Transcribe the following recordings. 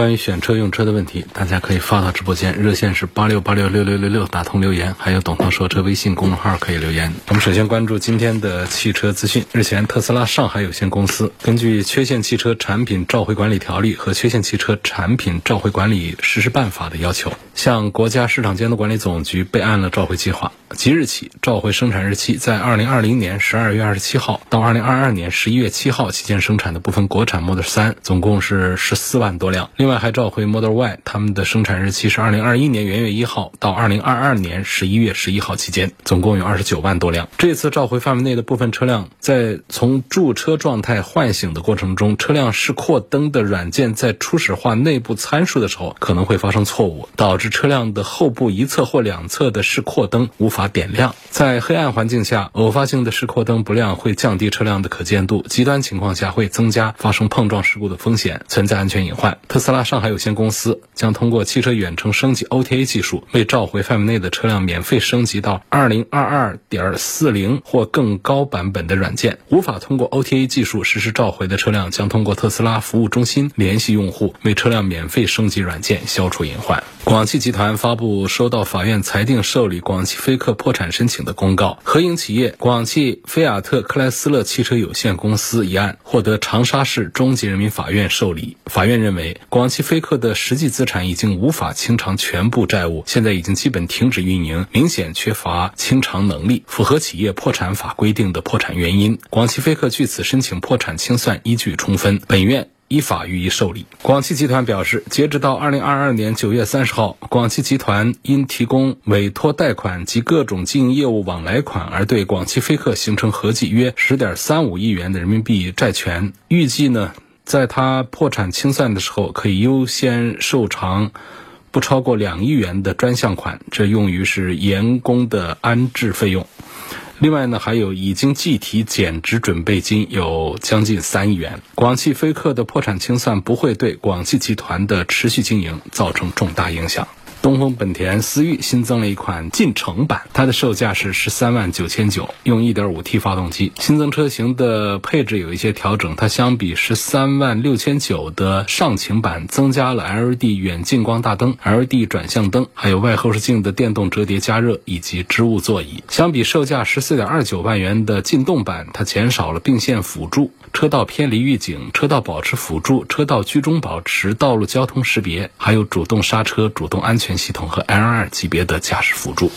关于选车用车的问题，大家可以发到直播间，热线是八六八六六六六六，打通留言，还有董涛说车微信公众号可以留言。我们首先关注今天的汽车资讯。日前，特斯拉上海有限公司根据《缺陷汽车产品召回管理条例》和《缺陷汽车产品召回管理实施办法》的要求，向国家市场监督管理总局备案了召回计划。即日起，召回生产日期在二零二零年十二月二十七号到二零二二年十一月七号期间生产的部分国产 Model 三，总共是十四万多辆。另外还召回 Model Y，他们的生产日期是二零二一年元月一号到二零二二年十一月十一号期间，总共有二十九万多辆。这次召回范围内的部分车辆，在从驻车状态唤醒的过程中，车辆示廓灯的软件在初始化内部参数的时候，可能会发生错误，导致车辆的后部一侧或两侧的示廓灯无法点亮。在黑暗环境下，偶发性的示廓灯不亮会降低车辆的可见度，极端情况下会增加发生碰撞事故的风险，存在安全隐患。特斯拉上海有限公司将通过汽车远程升级 OTA 技术，为召回范围内的车辆免费升级到2022.40或更高版本的软件。无法通过 OTA 技术实施召回的车辆，将通过特斯拉服务中心联系用户，为车辆免费升级软件，消除隐患。广汽集团发布收到法院裁定受理广汽菲克破产申请的公告，合营企业广汽菲亚特克莱斯勒汽车有限公司一案获得长沙市中级人民法院受理。法院认为，广汽菲克的实际资产已经无法清偿全部债务，现在已经基本停止运营，明显缺乏清偿能力，符合企业破产法规定的破产原因。广汽菲克据此申请破产清算依据充分，本院。依法予以受理。广汽集团表示，截止到二零二二年九月三十号，广汽集团因提供委托贷款及各种经营业务往来款而对广汽菲克形成合计约十点三五亿元的人民币债权。预计呢，在它破产清算的时候，可以优先受偿不超过两亿元的专项款，这用于是员工的安置费用。另外呢，还有已经计提减值准备金有将近三亿元。广汽菲克的破产清算不会对广汽集团的持续经营造成重大影响。东风本田思域新增了一款进程版，它的售价是十三万九千九，用 1.5T 发动机。新增车型的配置有一些调整，它相比十三万六千九的上情版，增加了 LED 远近光大灯、LED 转向灯，还有外后视镜的电动折叠加热以及织物座椅。相比售价十四点二九万元的劲动版，它减少了并线辅助、车道偏离预警、车道保持辅助、车道居中保持、道路交通识别，还有主动刹车、主动安全。系统和 L2 级别的驾驶辅助。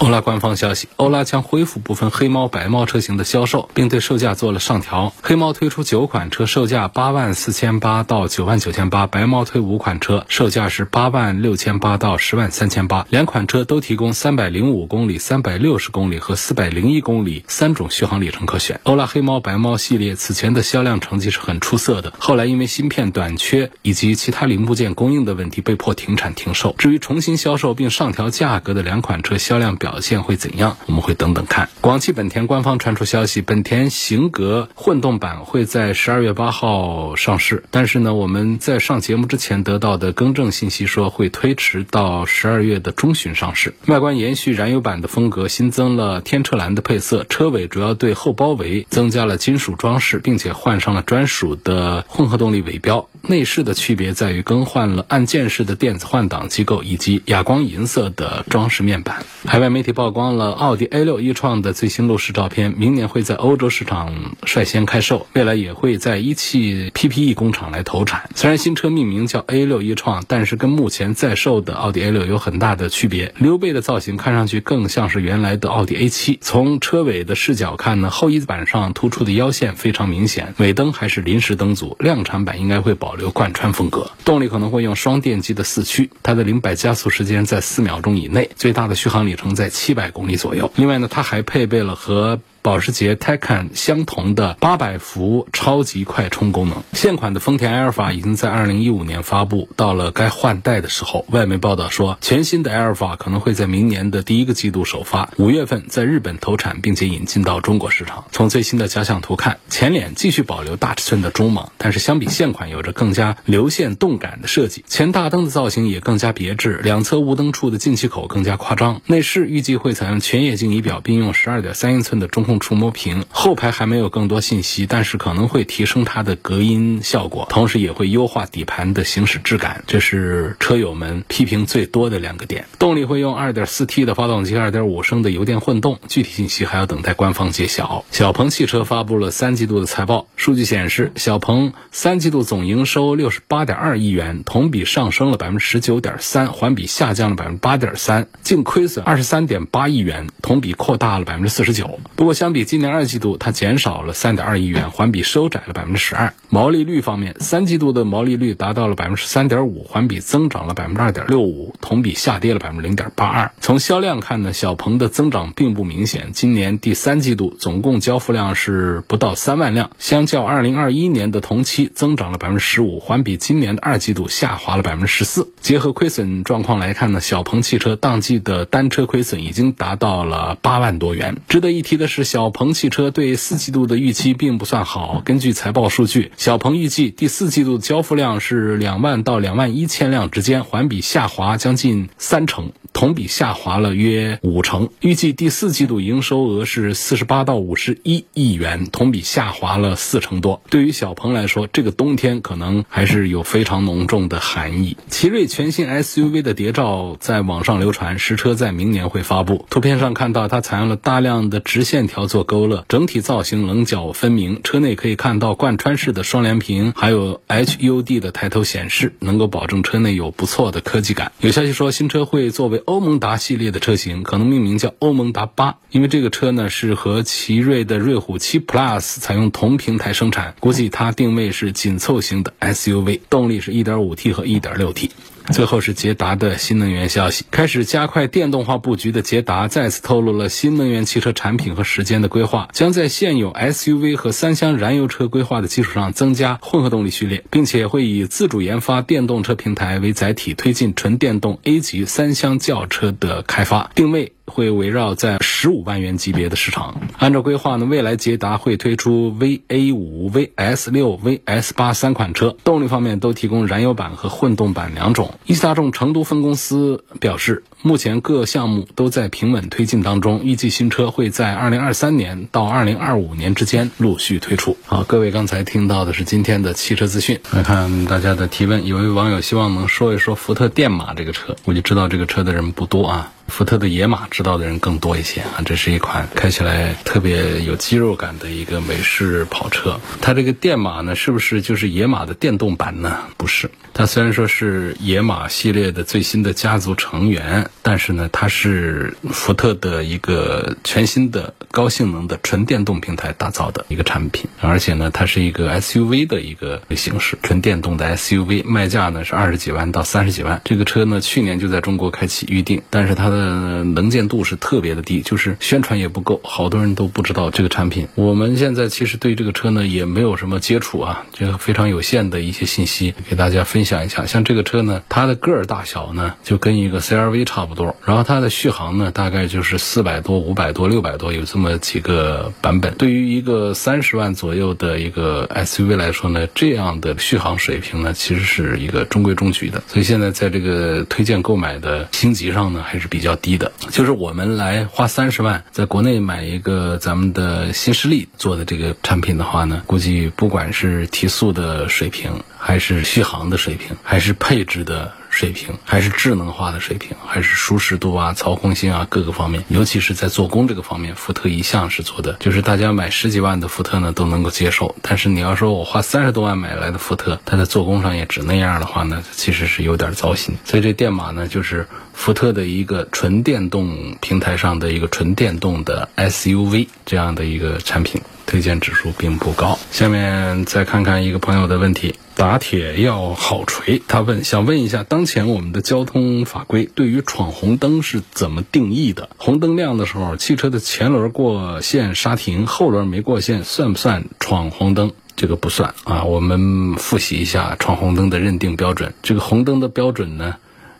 欧拉官方消息，欧拉将恢复部分黑猫、白猫车型的销售，并对售价做了上调。黑猫推出九款车，售价八万四千八到九万九千八；白猫推五款车，售价是八万六千八到十万三千八。两款车都提供三百零五公里、三百六十公里和四百零一公里三种续航里程可选。欧拉黑猫、白猫系列此前的销量成绩是很出色的，后来因为芯片短缺以及其他零部件供应的问题，被迫停产停售。至于重新销售并上调价格的两款车，销量表现会怎样？我们会等等看。广汽本田官方传出消息，本田型格混动版会在十二月八号上市，但是呢，我们在上节目之前得到的更正信息说会推迟到十二月的中旬上市。外观延续燃油版的风格，新增了天车蓝的配色，车尾主要对后包围增加了金属装饰，并且换上了专属的混合动力尾标。内饰的区别在于更换了按键式的电子换挡机构以及哑光银色的装饰面板。海外媒体曝光了奥迪 A6 一创的最新路试照片，明年会在欧洲市场率先开售，未来也会在一汽 PPE 工厂来投产。虽然新车命名叫 A6 一创，但是跟目前在售的奥迪 A6 有很大的区别。溜背的造型看上去更像是原来的奥迪 A7。从车尾的视角看呢，后翼子板上突出的腰线非常明显，尾灯还是临时灯组，量产版应该会保留贯穿风格。动力可能会用双电机的四驱，它的零百加速时间在四秒钟以内，最大的续航里程在在七百公里左右。另外呢，它还配备了和保时捷 Taycan 相同的800伏超级快充功能。现款的丰田埃尔法已经在2015年发布，到了该换代的时候，外媒报道说，全新的埃尔法可能会在明年的第一个季度首发，五月份在日本投产，并且引进到中国市场。从最新的假想图看，前脸继续保留大尺寸的中网，但是相比现款有着更加流线动感的设计。前大灯的造型也更加别致，两侧雾灯处的进气口更加夸张。内饰预计会采用全液晶仪表，并用12.3英寸的中控触摸屏。后排还没有更多信息，但是可能会提升它的隔音效果，同时也会优化底盘的行驶质感。这是车友们批评最多的两个点。动力会用 2.4T 的发动机，2.5升的油电混动，具体信息还要等待官方揭晓。小鹏汽车发布了三季度的财报，数据显示，小鹏三季度总营收68.2亿元，同比上升了19.3%，环比下降了8.3%，净亏损23.8亿元，同比扩大了49%。不过，相比今年二季度，它减少了3.2亿元，环比收窄了12%。毛利率方面，三季度的毛利率达到了3.5%，环比增长了2.65%，同比下跌了0.82%。从销量看呢，小鹏的增长并不明显，今年第三季度总共交付量是不到三万辆，相较2021年的同期增长了15%，环比今年的二季度下滑了14%。结合亏损状况来看呢，小鹏汽车当季的单车亏损已经达到了八万多元。值得一提的是，小鹏汽车对四季度的预期并不算好。根据财报数据，小鹏预计第四季度交付量是两万到两万一千辆之间，环比下滑将近三成，同比下滑了约五成。预计第四季度营收额是四十八到五十一亿元，同比下滑了四成多。对于小鹏来说，这个冬天可能还是有非常浓重的含义。奇瑞全新 SUV 的谍照在网上流传，实车在明年会发布。图片上看到它采用了大量的直线条做勾勒，整体造型棱角分明。车内可以看到贯穿式的双联屏，还有 HUD 的抬头显示，能够保证车内有不错的科技感。有消息说，新车会作为欧盟达系列的车型，可能命名叫欧盟达八，因为这个车呢是和奇瑞的瑞虎7 Plus 采用同平台生产，估计它定位是紧凑型的 SUV，动力是 1.5T 和 1.6T。最后是捷达的新能源消息，开始加快电动化布局的捷达再次透露了新能源汽车产品和时间的规划，将在现有 SUV 和三厢燃油车规划的基础上增加混合动力序列，并且会以自主研发电动车平台为载体，推进纯电动 A 级三厢轿车的开发，定位。会围绕在十五万元级别的市场。按照规划呢，未来捷达会推出 VA 五、VS 六、VS 八三款车，动力方面都提供燃油版和混动版两种。一汽大众成都分公司表示，目前各项目都在平稳推进当中，预计新车会在二零二三年到二零二五年之间陆续推出。好，各位刚才听到的是今天的汽车资讯。来看大家的提问，有位网友希望能说一说福特电马这个车，我就知道这个车的人不多啊。福特的野马知道的人更多一些啊，这是一款开起来特别有肌肉感的一个美式跑车。它这个电马呢，是不是就是野马的电动版呢？不是，它虽然说是野马系列的最新的家族成员，但是呢，它是福特的一个全新的高性能的纯电动平台打造的一个产品，而且呢，它是一个 SUV 的一个形式，纯电动的 SUV，卖价呢是二十几万到三十几万。这个车呢，去年就在中国开启预定，但是它的呃，能见度是特别的低，就是宣传也不够，好多人都不知道这个产品。我们现在其实对这个车呢也没有什么接触啊，就非常有限的一些信息给大家分享一下。像这个车呢，它的个儿大小呢就跟一个 CRV 差不多，然后它的续航呢大概就是四百多、五百多、六百多，有这么几个版本。对于一个三十万左右的一个 SUV 来说呢，这样的续航水平呢其实是一个中规中矩的。所以现在在这个推荐购买的星级上呢还是比较。比较低的，就是我们来花三十万在国内买一个咱们的新势力做的这个产品的话呢，估计不管是提速的水平，还是续航的水平，还是配置的。水平还是智能化的水平，还是舒适度啊、操控性啊各个方面，尤其是在做工这个方面，福特一向是做的，就是大家买十几万的福特呢都能够接受。但是你要说我花三十多万买来的福特，它在做工上也只那样的话呢，其实是有点糟心。所以这电马呢，就是福特的一个纯电动平台上的一个纯电动的 SUV 这样的一个产品。推荐指数并不高。下面再看看一个朋友的问题。打铁要好锤，他问想问一下，当前我们的交通法规对于闯红灯是怎么定义的？红灯亮的时候，汽车的前轮过线刹停，后轮没过线，算不算闯红灯？这个不算啊。我们复习一下闯红灯的认定标准。这个红灯的标准呢，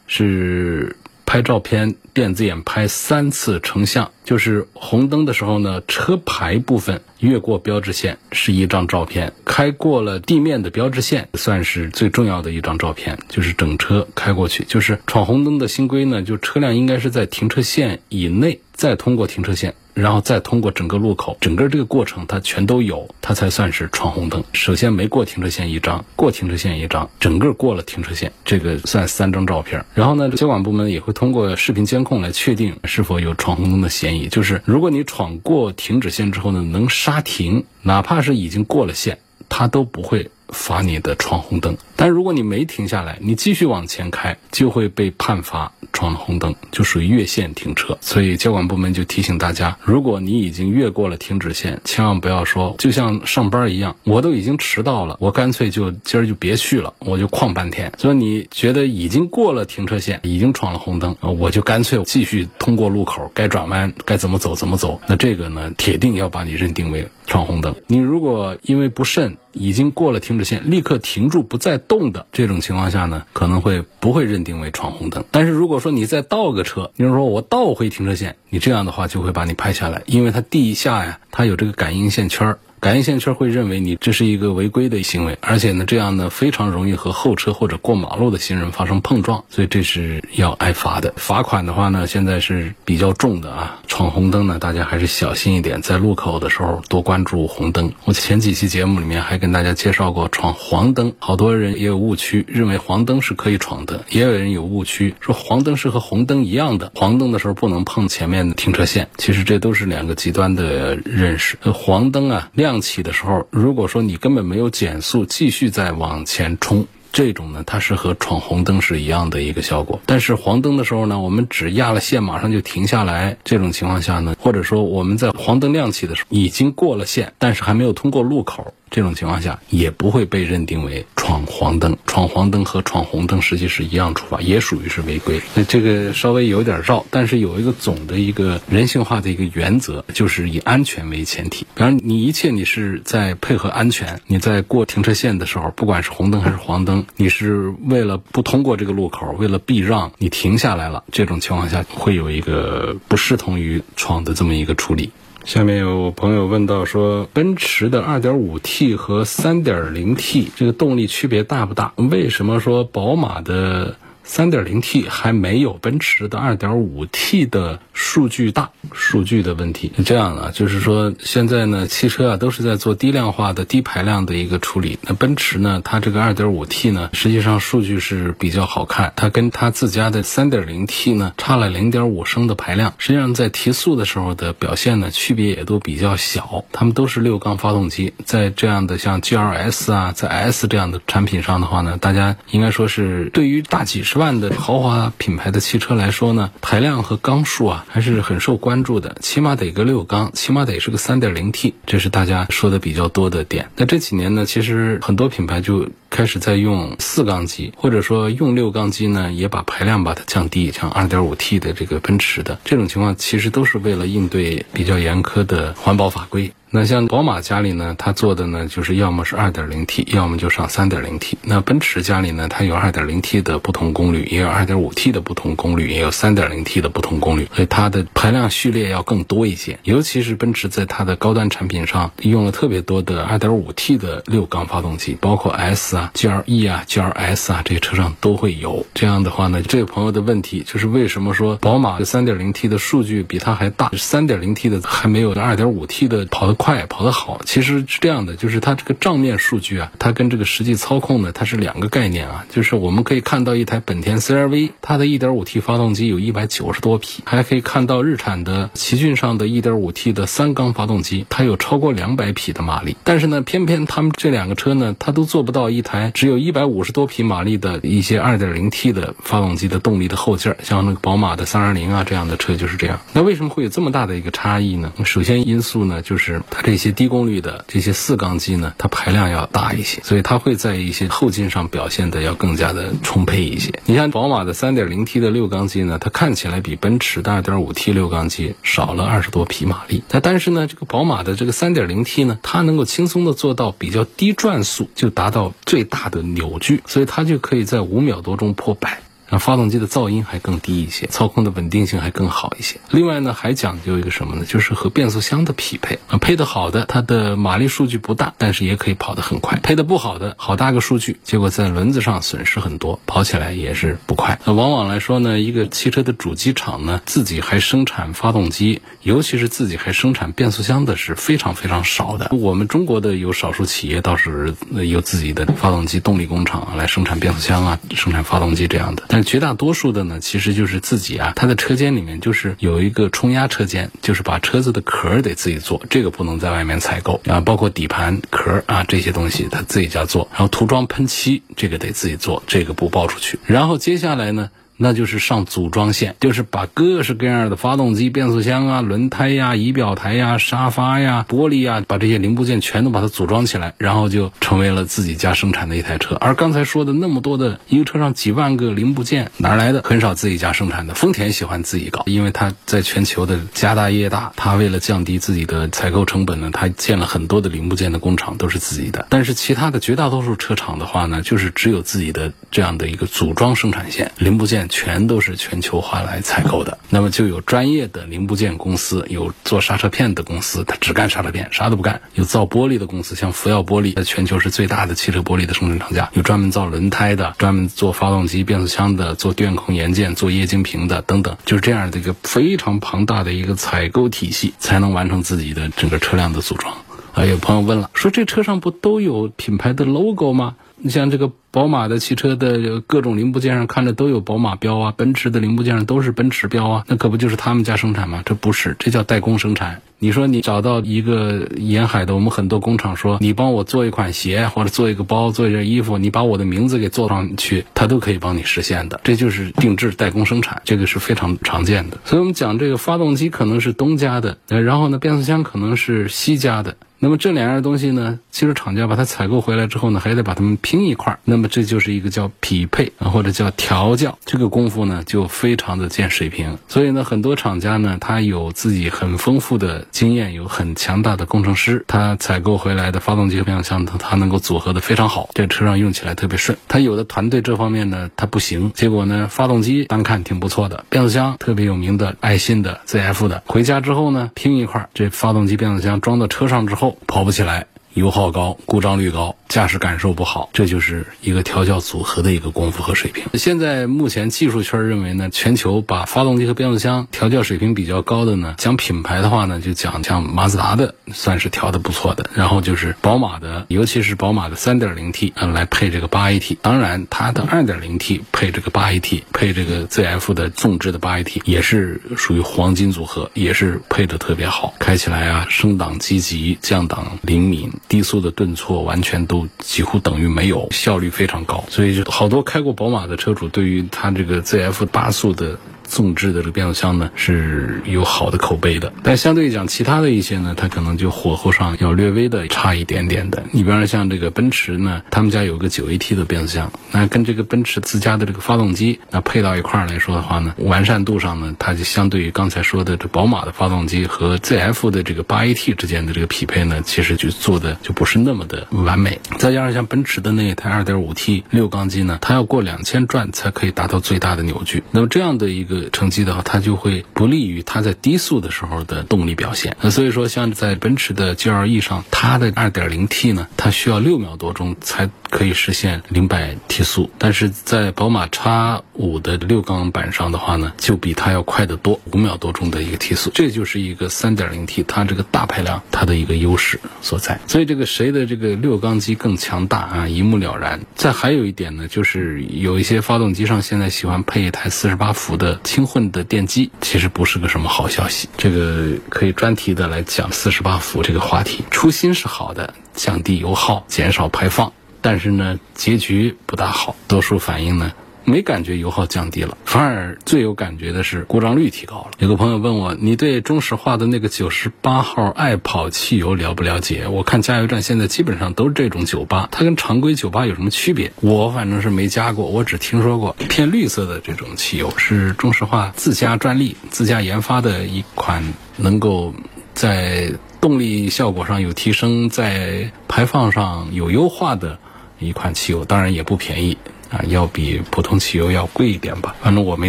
是拍照片电子眼拍三次成像，就是红灯的时候呢，车牌部分。越过标志线是一张照片，开过了地面的标志线算是最重要的一张照片，就是整车开过去。就是闯红灯的新规呢，就车辆应该是在停车线以内再通过停车线，然后再通过整个路口，整个这个过程它全都有，它才算是闯红灯。首先没过停车线一张，过停车线一张，整个过了停车线，这个算三张照片。然后呢，交管部门也会通过视频监控来确定是否有闯红灯的嫌疑。就是如果你闯过停止线之后呢，能刹。刹停，哪怕是已经过了线，他都不会。罚你的闯红灯，但如果你没停下来，你继续往前开，就会被判罚闯红灯，就属于越线停车。所以交管部门就提醒大家，如果你已经越过了停止线，千万不要说就像上班一样，我都已经迟到了，我干脆就今儿就别去了，我就旷半天。所以你觉得已经过了停车线，已经闯了红灯，我就干脆继续通过路口，该转弯该怎么走怎么走。那这个呢，铁定要把你认定为闯红灯。你如果因为不慎，已经过了停止线，立刻停住不再动的这种情况下呢，可能会不会认定为闯红灯。但是如果说你再倒个车，比如说我倒回停车线，你这样的话就会把你拍下来，因为它地下呀，它有这个感应线圈儿。感应线圈会认为你这是一个违规的行为，而且呢，这样呢非常容易和后车或者过马路的行人发生碰撞，所以这是要挨罚的。罚款的话呢，现在是比较重的啊。闯红灯呢，大家还是小心一点，在路口的时候多关注红灯。我前几期节目里面还跟大家介绍过闯黄灯，好多人也有误区，认为黄灯是可以闯的，也有人有误区说黄灯是和红灯一样的，黄灯的时候不能碰前面的停车线。其实这都是两个极端的认识。黄灯啊亮。亮起的时候，如果说你根本没有减速，继续再往前冲，这种呢，它是和闯红灯是一样的一个效果。但是黄灯的时候呢，我们只压了线，马上就停下来，这种情况下呢，或者说我们在黄灯亮起的时候已经过了线，但是还没有通过路口。这种情况下也不会被认定为闯黄灯，闯黄灯和闯红灯实际是一样处罚，也属于是违规。那这个稍微有点绕，但是有一个总的一个人性化的一个原则，就是以安全为前提。比方你一切你是在配合安全，你在过停车线的时候，不管是红灯还是黄灯，你是为了不通过这个路口，为了避让，你停下来了。这种情况下会有一个不视同于闯的这么一个处理。下面有朋友问到说，奔驰的 2.5T 和 3.0T 这个动力区别大不大？为什么说宝马的？三点零 T 还没有奔驰的二点五 T 的数据大，数据的问题是这样的，就是说现在呢，汽车啊都是在做低量化的低排量的一个处理。那奔驰呢，它这个二点五 T 呢，实际上数据是比较好看，它跟它自家的三点零 T 呢差了零点五升的排量，实际上在提速的时候的表现呢区别也都比较小。它们都是六缸发动机，在这样的像 GLS 啊，在 S 这样的产品上的话呢，大家应该说是对于大几十。十万的豪华品牌的汽车来说呢，排量和缸数啊还是很受关注的，起码得个六缸，起码得是个三点零 T，这是大家说的比较多的点。那这几年呢，其实很多品牌就开始在用四缸机，或者说用六缸机呢，也把排量把它降低，像二点五 T 的这个奔驰的这种情况，其实都是为了应对比较严苛的环保法规。那像宝马家里呢，它做的呢就是要么是二点零 T，要么就上三点零 T。那奔驰家里呢，它有二点零 T 的不同功率，也有二点五 T 的不同功率，也有三点零 T 的不同功率，所以它的排量序列要更多一些。尤其是奔驰在它的高端产品上用了特别多的二点五 T 的六缸发动机，包括 S 啊、GLE 啊、GLS 啊这些车上都会有。这样的话呢，这位朋友的问题就是为什么说宝马的三点零 T 的数据比它还大，三点零 T 的还没有二点五 T 的跑得快。快跑得好，其实是这样的，就是它这个账面数据啊，它跟这个实际操控呢，它是两个概念啊。就是我们可以看到一台本田 CR-V，它的 1.5T 发动机有一百九十多匹，还可以看到日产的奇骏上的 1.5T 的三缸发动机，它有超过两百匹的马力。但是呢，偏偏他们这两个车呢，它都做不到一台只有一百五十多匹马力的一些 2.0T 的发动机的动力的后劲儿，像那个宝马的320啊这样的车就是这样。那为什么会有这么大的一个差异呢？首先因素呢，就是。它这些低功率的这些四缸机呢，它排量要大一些，所以它会在一些后劲上表现的要更加的充沛一些。你像宝马的 3.0T 的六缸机呢，它看起来比奔驰的 2.5T 六缸机少了二十多匹马力，那但是呢，这个宝马的这个 3.0T 呢，它能够轻松的做到比较低转速就达到最大的扭矩，所以它就可以在五秒多钟破百。让发动机的噪音还更低一些，操控的稳定性还更好一些。另外呢，还讲究一个什么呢？就是和变速箱的匹配啊，配的好的，它的马力数据不大，但是也可以跑得很快；配的不好的，好大个数据，结果在轮子上损失很多，跑起来也是不快。那往往来说呢，一个汽车的主机厂呢，自己还生产发动机，尤其是自己还生产变速箱的是非常非常少的。我们中国的有少数企业倒是有自己的发动机动力工厂来生产变速箱啊，生产发动机这样的。但绝大多数的呢，其实就是自己啊，它的车间里面就是有一个冲压车间，就是把车子的壳得自己做，这个不能在外面采购啊，包括底盘壳啊这些东西，他自己家做，然后涂装喷漆这个得自己做，这个不报出去。然后接下来呢？那就是上组装线，就是把各式各样的发动机、变速箱啊、轮胎呀、仪表台呀、沙发呀、玻璃呀，把这些零部件全都把它组装起来，然后就成为了自己家生产的一台车。而刚才说的那么多的一个车上几万个零部件哪来的？很少自己家生产的。丰田喜欢自己搞，因为它在全球的家大业大，它为了降低自己的采购成本呢，它建了很多的零部件的工厂，都是自己的。但是其他的绝大多数车厂的话呢，就是只有自己的这样的一个组装生产线，零部件。全都是全球化来采购的，那么就有专业的零部件公司，有做刹车片的公司，它只干刹车片，啥都不干；有造玻璃的公司，像福耀玻璃，在全球是最大的汽车玻璃的生产厂家；有专门造轮胎的，专门做发动机、变速箱的，做电控元件、做液晶屏的等等，就是这样的一个非常庞大的一个采购体系，才能完成自己的整个车辆的组装。啊，有朋友问了，说这车上不都有品牌的 logo 吗？你像这个宝马的汽车的各种零部件上看着都有宝马标啊，奔驰的零部件上都是奔驰标啊，那可不就是他们家生产吗？这不是，这叫代工生产。你说你找到一个沿海的，我们很多工厂说，你帮我做一款鞋或者做一个包、做一件衣服，你把我的名字给做上去，他都可以帮你实现的。这就是定制代工生产，这个是非常常见的。所以我们讲这个发动机可能是东家的，然后呢，变速箱可能是西家的。那么这两样东西呢，汽车厂家把它采购回来之后呢，还得把它们拼一块儿。那么这就是一个叫匹配啊，或者叫调教，这个功夫呢就非常的见水平。所以呢，很多厂家呢，他有自己很丰富的经验，有很强大的工程师，他采购回来的发动机和变速箱，他他能够组合的非常好，这车上用起来特别顺。他有的团队这方面呢，他不行，结果呢，发动机单看挺不错的，变速箱特别有名的爱信的 ZF 的，回家之后呢，拼一块儿，这发动机变速箱装到车上之后。跑不起来，油耗高，故障率高。驾驶感受不好，这就是一个调教组合的一个功夫和水平。现在目前技术圈认为呢，全球把发动机和变速箱调教水平比较高的呢，讲品牌的话呢，就讲像马自达的算是调的不错的，然后就是宝马的，尤其是宝马的 3.0T 啊来配这个 8AT，当然它的 2.0T 配这个 8AT，配这个 ZF 的纵置的 8AT 也是属于黄金组合，也是配的特别好，开起来啊升档积极，降档灵敏，低速的顿挫完全都。几乎等于没有，效率非常高，所以好多开过宝马的车主，对于它这个 ZF 八速的。纵置的这个变速箱呢是有好的口碑的，但相对讲，其他的一些呢，它可能就火候上要略微的差一点点的。你比方说像这个奔驰呢，他们家有个九 AT 的变速箱，那跟这个奔驰自家的这个发动机那配到一块儿来说的话呢，完善度上呢，它就相对于刚才说的这宝马的发动机和 ZF 的这个八 AT 之间的这个匹配呢，其实就做的就不是那么的完美。再加上像奔驰的那一台二点五 T 六缸机呢，它要过两千转才可以达到最大的扭矩，那么这样的一个。成绩的话，它就会不利于它在低速的时候的动力表现。那所以说，像在奔驰的 GLE 上，它的 2.0T 呢，它需要六秒多钟才可以实现零百提速。但是在宝马 X5 的六缸版上的话呢，就比它要快得多，五秒多钟的一个提速。这就是一个 3.0T 它这个大排量它的一个优势所在。所以这个谁的这个六缸机更强大啊，一目了然。再还有一点呢，就是有一些发动机上现在喜欢配一台48伏的。轻混的电机其实不是个什么好消息，这个可以专题的来讲四十八伏这个话题。初心是好的，降低油耗、减少排放，但是呢，结局不大好。多数反应呢，没感觉油耗降低了，反而最有感觉的是故障率提高了。有个朋友问我，你对中石化的那个九十八号爱跑汽油了不了解？我看加油站现在基本上都是这种九八，它跟常规九八有什么区别？我反正是没加过，我只听说过偏绿色的这种汽油是中石化自家专利、自家研发的一款，能够在动力效果上有提升，在排放上有优化的一款汽油，当然也不便宜。啊，要比普通汽油要贵一点吧。反正我没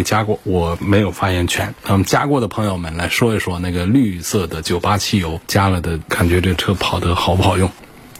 加过，我没有发言权。那么加过的朋友们来说一说，那个绿色的九八汽油加了的感觉，这车跑的好不好用？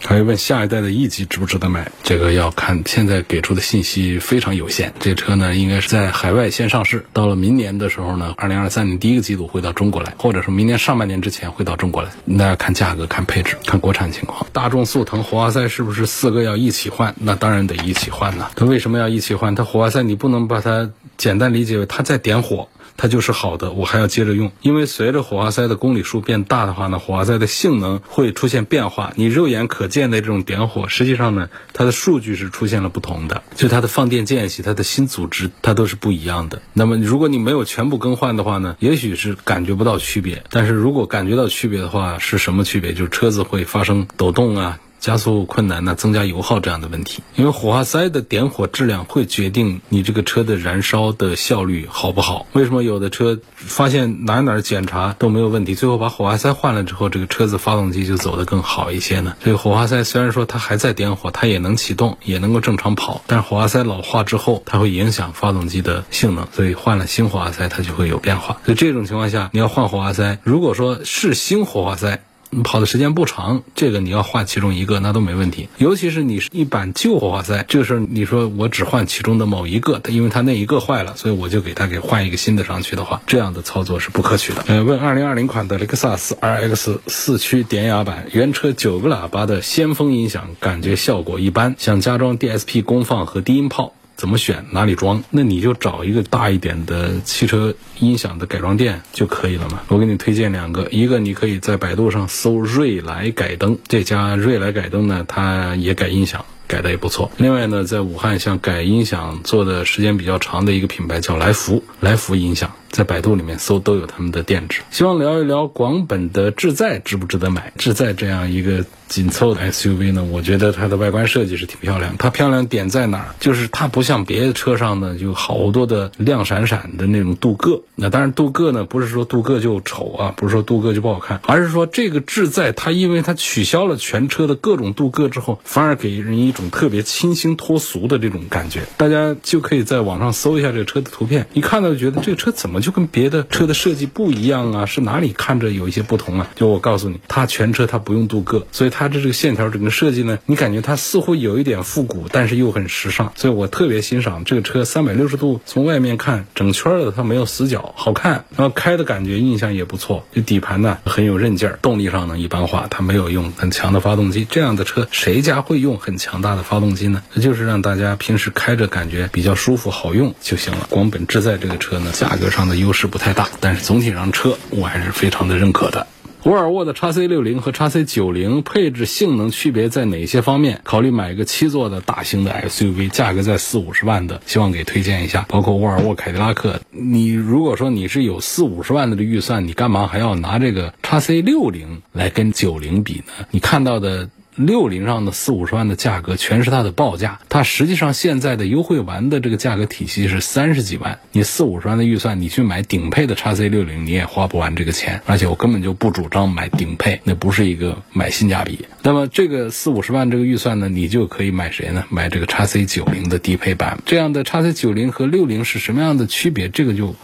还有问下一代的 E 级值不值得买？这个要看现在给出的信息非常有限。这车呢，应该是在海外先上市，到了明年的时候呢，二零二三年第一个季度会到中国来，或者说明年上半年之前会到中国来。那要看价格、看配置、看国产情况。大众速腾、火花塞是不是四个要一起换？那当然得一起换呢。它为什么要一起换？它火花塞你不能把它简单理解为它在点火。它就是好的，我还要接着用，因为随着火花塞的公里数变大的话呢，火花塞的性能会出现变化。你肉眼可见的这种点火，实际上呢，它的数据是出现了不同的，就它的放电间隙、它的新组织，它都是不一样的。那么如果你没有全部更换的话呢，也许是感觉不到区别。但是如果感觉到区别的话，是什么区别？就是车子会发生抖动啊。加速困难呢，增加油耗这样的问题，因为火花塞的点火质量会决定你这个车的燃烧的效率好不好。为什么有的车发现哪哪检查都没有问题，最后把火花塞换了之后，这个车子发动机就走得更好一些呢？这个火花塞虽然说它还在点火，它也能启动，也能够正常跑，但是火花塞老化之后，它会影响发动机的性能，所以换了新火花塞它就会有变化。所以这种情况下，你要换火花塞，如果说是新火花塞。你跑的时间不长，这个你要换其中一个那都没问题。尤其是你是一板旧火花塞，这个时候你说我只换其中的某一个，因为它那一个坏了，所以我就给它给换一个新的上去的话，这样的操作是不可取的。呃，问二零二零款的雷克萨斯 RX 四驱典雅版，原车九个喇叭的先锋音响，感觉效果一般，想加装 DSP 功放和低音炮。怎么选？哪里装？那你就找一个大一点的汽车音响的改装店就可以了嘛。我给你推荐两个，一个你可以在百度上搜瑞来改灯，这家瑞来改灯呢，它也改音响，改的也不错。另外呢，在武汉像改音响做的时间比较长的一个品牌叫来福，来福音响。在百度里面搜都有他们的店址。希望聊一聊广本的志在值不值得买？志在这样一个紧凑的 SUV 呢？我觉得它的外观设计是挺漂亮。它漂亮点在哪儿？就是它不像别的车上呢，就好多的亮闪闪的那种镀铬。那当然，镀铬呢不是说镀铬就丑啊，不是说镀铬就不好看，而是说这个志在它因为它取消了全车的各种镀铬之后，反而给人一种特别清新脱俗的这种感觉。大家就可以在网上搜一下这个车的图片，一看到就觉得这个车怎么就。就跟别的车的设计不一样啊，是哪里看着有一些不同啊？就我告诉你，它全车它不用镀铬，所以它的这个线条整个设计呢，你感觉它似乎有一点复古，但是又很时尚。所以我特别欣赏这个车，三百六十度从外面看，整圈的它没有死角，好看，然后开的感觉印象也不错。就底盘呢很有韧劲儿，动力上呢一般化，它没有用很强的发动机。这样的车谁家会用很强大的发动机呢？就是让大家平时开着感觉比较舒服好用就行了。广本志在这个车呢，价格上的。优势不太大，但是总体上车我还是非常的认可的。沃尔沃的 x C 六零和 x C 九零配置性能区别在哪些方面？考虑买一个七座的大型的 SUV，价格在四五十万的，希望给推荐一下。包括沃尔沃凯迪拉克，你如果说你是有四五十万的预算，你干嘛还要拿这个 x C 六零来跟九零比呢？你看到的。六零上的四五十万的价格全是它的报价，它实际上现在的优惠完的这个价格体系是三十几万。你四五十万的预算，你去买顶配的叉 C 六零，你也花不完这个钱。而且我根本就不主张买顶配，那不是一个买性价比。那么这个四五十万这个预算呢，你就可以买谁呢？买这个叉 C 九零的低配版。这样的叉 C 九零和六零是什么样的区别？这个就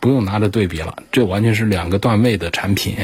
不用拿着对比了，这完全是两个段位的产品，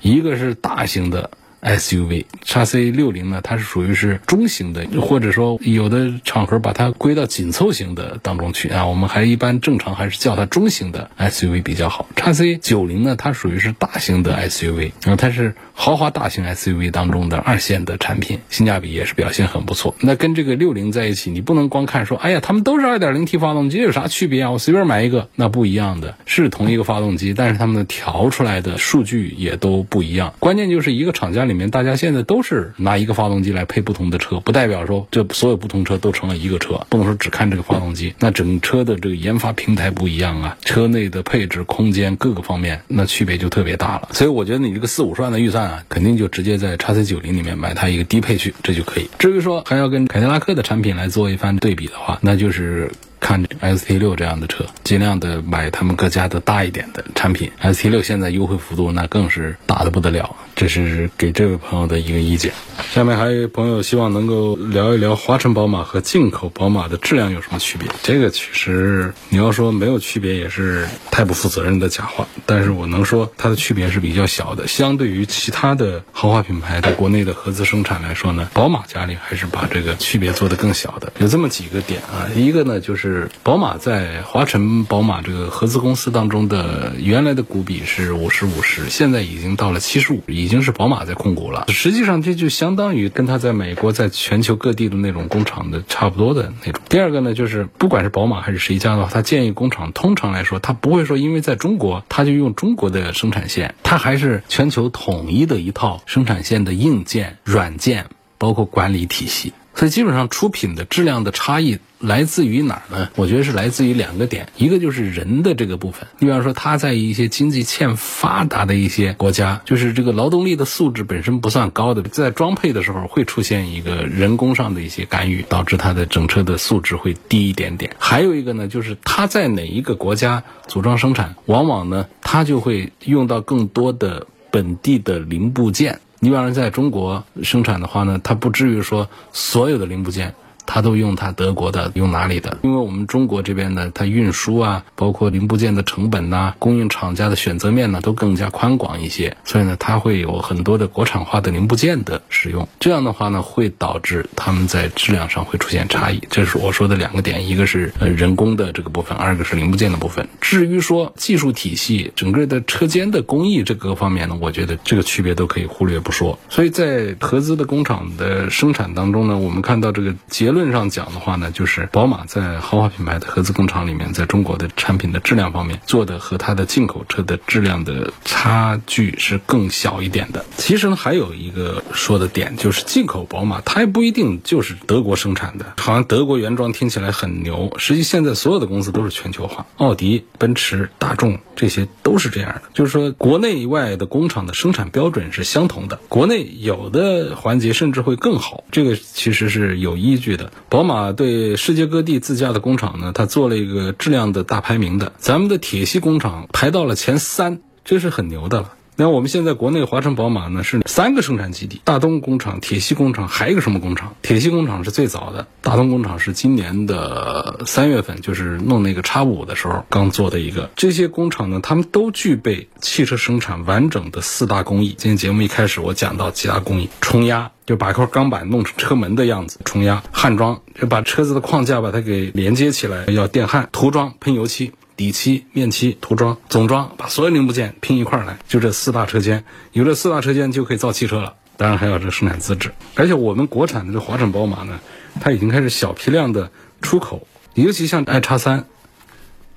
一个是大型的。SUV 叉 C 六零呢，它是属于是中型的，或者说有的场合把它归到紧凑型的当中去啊。我们还一般正常还是叫它中型的 SUV 比较好。叉 C 九零呢，它属于是大型的 SUV，然后它是豪华大型 SUV 当中的二线的产品，性价比也是表现很不错。那跟这个六零在一起，你不能光看说，哎呀，他们都是二点零 T 发动机，有啥区别啊？我随便买一个，那不一样的，是同一个发动机，但是他们的调出来的数据也都不一样。关键就是一个厂家里面。里面，大家现在都是拿一个发动机来配不同的车，不代表说这所有不同车都成了一个车，不能说只看这个发动机。那整车的这个研发平台不一样啊，车内的配置、空间各个方面，那区别就特别大了。所以我觉得你这个四五十万的预算啊，肯定就直接在叉 C 九零里面买它一个低配去，这就可以。至于说还要跟凯迪拉克的产品来做一番对比的话，那就是看 ST 六这样的车，尽量的买他们各家的大一点的产品。ST 六现在优惠幅度那更是大的不得了，这是给这位朋友的一个意见。下面还有一朋友希望能够聊一聊华晨宝马和进口宝马的质量有什么区别？这个其实你要说没有区别也是太不负责任的假话，但是我能说它的区别是比较小的。相对于其他的豪华品牌的国内的合资生产来说呢，宝马家里还是把这个区别做得更小的。有这么几个点啊，一个呢就是是宝马在华晨宝马这个合资公司当中的原来的股比是五十五十，现在已经到了七十五，已经是宝马在控股了。实际上这就相当于跟他在美国在全球各地的那种工厂的差不多的那种。第二个呢，就是不管是宝马还是谁家的话，他建议工厂通常来说，他不会说因为在中国，他就用中国的生产线，他还是全球统一的一套生产线的硬件、软件，包括管理体系。所以基本上出品的质量的差异来自于哪儿呢？我觉得是来自于两个点，一个就是人的这个部分。你比方说，他在一些经济欠发达的一些国家，就是这个劳动力的素质本身不算高的，在装配的时候会出现一个人工上的一些干预，导致它的整车的素质会低一点点。还有一个呢，就是他在哪一个国家组装生产，往往呢，他就会用到更多的本地的零部件。你比方说在中国生产的话呢，它不至于说所有的零部件它都用它德国的，用哪里的？因为我们中国这边呢，它运输啊，包括零部件的成本呐、供应厂家的选择面呢，都更加宽广一些，所以呢，它会有很多的国产化的零部件的使用。这样的话呢，会导致他们在质量上会出现差异。这是我说的两个点，一个是呃人工的这个部分，二个是零部件的部分。至于说技术体系、整个的车间的工艺这个方面呢，我觉得这个区别都可以忽略不说。所以在合资的工厂的生产当中呢，我们看到这个结论上讲的话呢，就是宝马在豪华品牌的合资工厂里面，在中国的产品的质量方面做的和它的进口车的质量的差距是更小一点的。其实呢，还有一个说的点就是进口宝马它也不一定就是德国生产的，好像德国原装听起来很牛，实际现在所有的公司都是全球化，奥迪、奔驰、大众这些都是这样的，就是说国内外的工厂的生产标准是相同的，国内有的环节甚至会更好，这个其实是有依据的。宝马对世界各地自家的工厂呢，它做了一个质量的大排名的，咱们的铁西工厂排到了前三，这是很牛的了。那我们现在国内华晨宝马呢是三个生产基地，大东工厂、铁西工厂，还有一个什么工厂？铁西工厂是最早的，大东工厂是今年的三月份，就是弄那个叉五的时候刚做的一个。这些工厂呢，他们都具备汽车生产完整的四大工艺。今天节目一开始我讲到几大工艺：冲压，就把一块钢板弄成车门的样子；冲压、焊装，就把车子的框架把它给连接起来，要电焊；涂装、喷油漆。底漆、面漆、涂装、总装，把所有零部件拼一块儿来，就这四大车间，有这四大车间就可以造汽车了。当然还有这生产资质，而且我们国产的这华晨宝马呢，它已经开始小批量的出口，尤其像 i 叉三，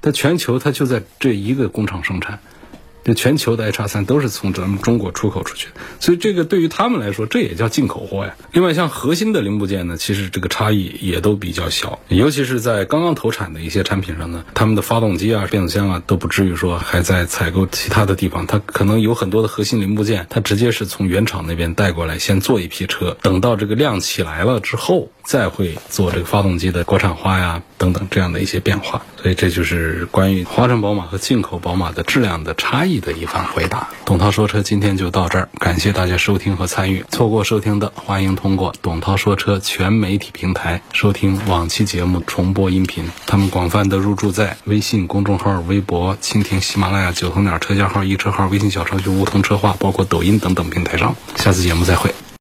它全球它就在这一个工厂生产。这全球的 i 叉三都是从咱们中国出口出去的，所以这个对于他们来说，这也叫进口货呀。另外，像核心的零部件呢，其实这个差异也都比较小，尤其是在刚刚投产的一些产品上呢，他们的发动机啊、变速箱啊都不至于说还在采购其他的地方，它可能有很多的核心零部件，它直接是从原厂那边带过来，先做一批车，等到这个量起来了之后，再会做这个发动机的国产化呀等等这样的一些变化。所以这就是关于华晨宝马和进口宝马的质量的差异。的一番回答，董涛说车今天就到这儿，感谢大家收听和参与。错过收听的，欢迎通过董涛说车全媒体平台收听往期节目重播音频。他们广泛的入驻在微信公众号、微博、蜻蜓、喜马拉雅、九头鸟车架号、一车号、微信小程序梧桐车话，包括抖音等等平台上。下次节目再会。